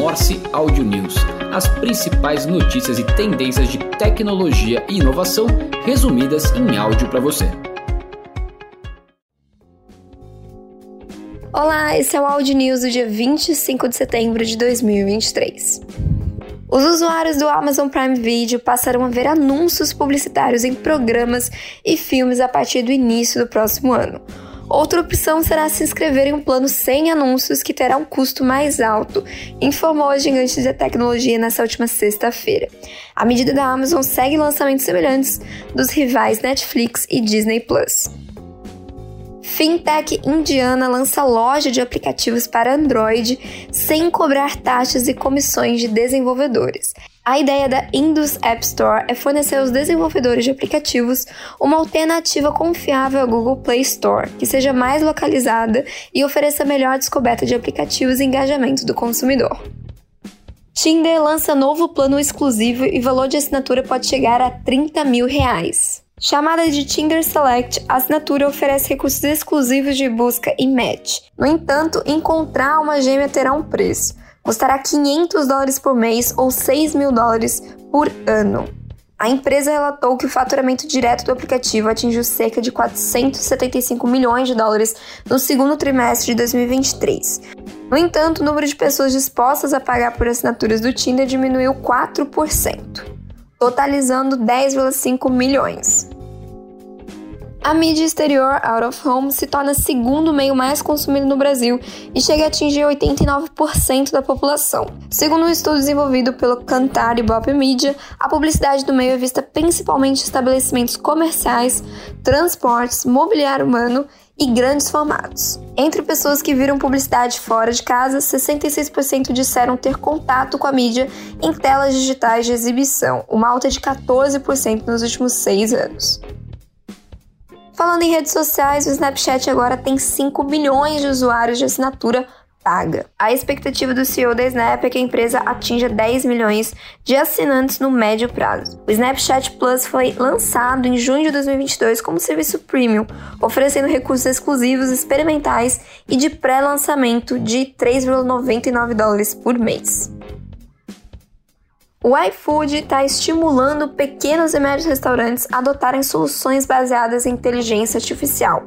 Morse Audio News, as principais notícias e tendências de tecnologia e inovação resumidas em áudio para você. Olá, esse é o Audio News do dia 25 de setembro de 2023. Os usuários do Amazon Prime Video passarão a ver anúncios publicitários em programas e filmes a partir do início do próximo ano. Outra opção será se inscrever em um plano sem anúncios que terá um custo mais alto, informou a gigante da tecnologia nessa última sexta-feira. A medida da Amazon segue lançamentos semelhantes dos rivais Netflix e Disney Plus. Fintech indiana lança loja de aplicativos para Android sem cobrar taxas e comissões de desenvolvedores. A ideia da Indus App Store é fornecer aos desenvolvedores de aplicativos uma alternativa confiável ao Google Play Store, que seja mais localizada e ofereça melhor descoberta de aplicativos e engajamento do consumidor. Tinder lança novo plano exclusivo e valor de assinatura pode chegar a 30 mil reais. Chamada de Tinder Select, a assinatura oferece recursos exclusivos de busca e match. No entanto, encontrar uma gêmea terá um preço. Custará 500 dólares por mês ou 6 mil dólares por ano. A empresa relatou que o faturamento direto do aplicativo atingiu cerca de 475 milhões de dólares no segundo trimestre de 2023. No entanto, o número de pessoas dispostas a pagar por assinaturas do Tinder diminuiu 4% totalizando 10,5 milhões. A mídia exterior out of home se torna segundo meio mais consumido no Brasil e chega a atingir 89% da população. Segundo um estudo desenvolvido pelo Cantar e Bop Media, a publicidade do meio é vista principalmente em estabelecimentos comerciais, transportes, mobiliário humano e grandes formatos. Entre pessoas que viram publicidade fora de casa, 66% disseram ter contato com a mídia em telas digitais de exibição, uma alta de 14% nos últimos seis anos. Falando em redes sociais, o Snapchat agora tem 5 milhões de usuários de assinatura paga. A expectativa do CEO da Snap é que a empresa atinja 10 milhões de assinantes no médio prazo. O Snapchat Plus foi lançado em junho de 2022 como serviço premium, oferecendo recursos exclusivos, experimentais e de pré-lançamento de 3,99 dólares por mês. O iFood está estimulando pequenos e médios restaurantes a adotarem soluções baseadas em inteligência artificial.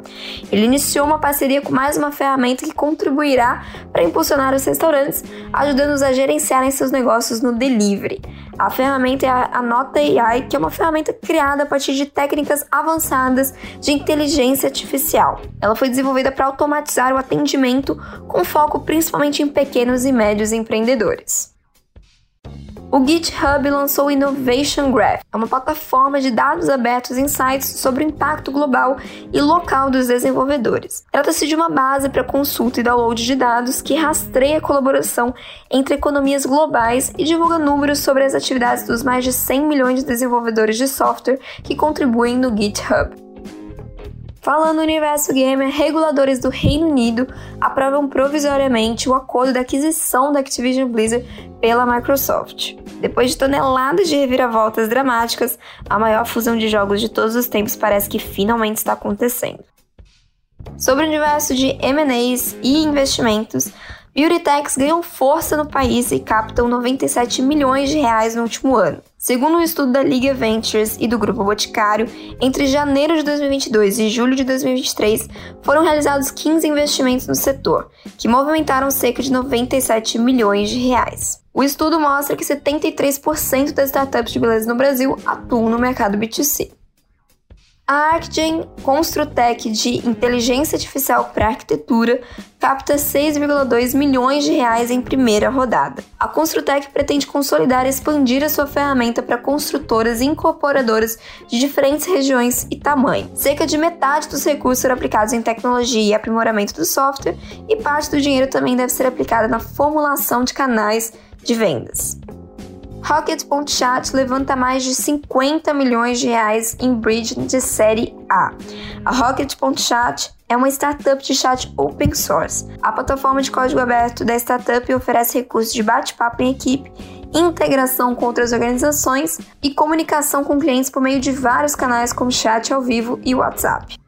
Ele iniciou uma parceria com mais uma ferramenta que contribuirá para impulsionar os restaurantes, ajudando-os a gerenciarem seus negócios no delivery. A ferramenta é a Nota AI, que é uma ferramenta criada a partir de técnicas avançadas de inteligência artificial. Ela foi desenvolvida para automatizar o atendimento, com foco principalmente em pequenos e médios empreendedores. O GitHub lançou o Innovation Graph, é uma plataforma de dados abertos em sites sobre o impacto global e local dos desenvolvedores. Trata-se de uma base para consulta e download de dados que rastreia a colaboração entre economias globais e divulga números sobre as atividades dos mais de 100 milhões de desenvolvedores de software que contribuem no GitHub. Falando no universo gamer, reguladores do Reino Unido aprovam provisoriamente o acordo da aquisição da Activision Blizzard pela Microsoft. Depois de toneladas de reviravoltas dramáticas, a maior fusão de jogos de todos os tempos parece que finalmente está acontecendo. Sobre o universo de M&As e investimentos, Beautytechs ganham força no país e captam 97 milhões de reais no último ano. Segundo um estudo da Liga Ventures e do Grupo Boticário, entre janeiro de 2022 e julho de 2023 foram realizados 15 investimentos no setor, que movimentaram cerca de 97 milhões de reais. O estudo mostra que 73% das startups de beleza no Brasil atuam no mercado B2C. A ArcGen Construtec de inteligência artificial para arquitetura capta 6,2 milhões de reais em primeira rodada. A Construtec pretende consolidar e expandir a sua ferramenta para construtoras e incorporadoras de diferentes regiões e tamanho. Cerca de metade dos recursos serão aplicados em tecnologia e aprimoramento do software, e parte do dinheiro também deve ser aplicada na formulação de canais de vendas. Rocket.chat levanta mais de 50 milhões de reais em bridge de série A. A Rocket.chat é uma startup de chat open source. A plataforma de código aberto da startup oferece recursos de bate-papo em equipe, integração com outras organizações e comunicação com clientes por meio de vários canais como chat ao vivo e WhatsApp.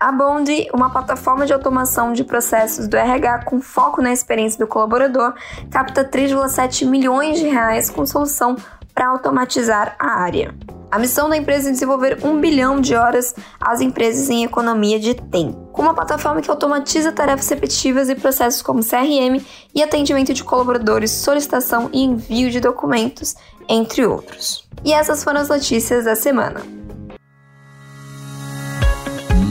A Bond, uma plataforma de automação de processos do RH com foco na experiência do colaborador, capta 3,7 milhões de reais com solução para automatizar a área. A missão da empresa é desenvolver um bilhão de horas às empresas em economia de tempo, com uma plataforma que automatiza tarefas repetitivas e processos como CRM e atendimento de colaboradores, solicitação e envio de documentos, entre outros. E essas foram as notícias da semana.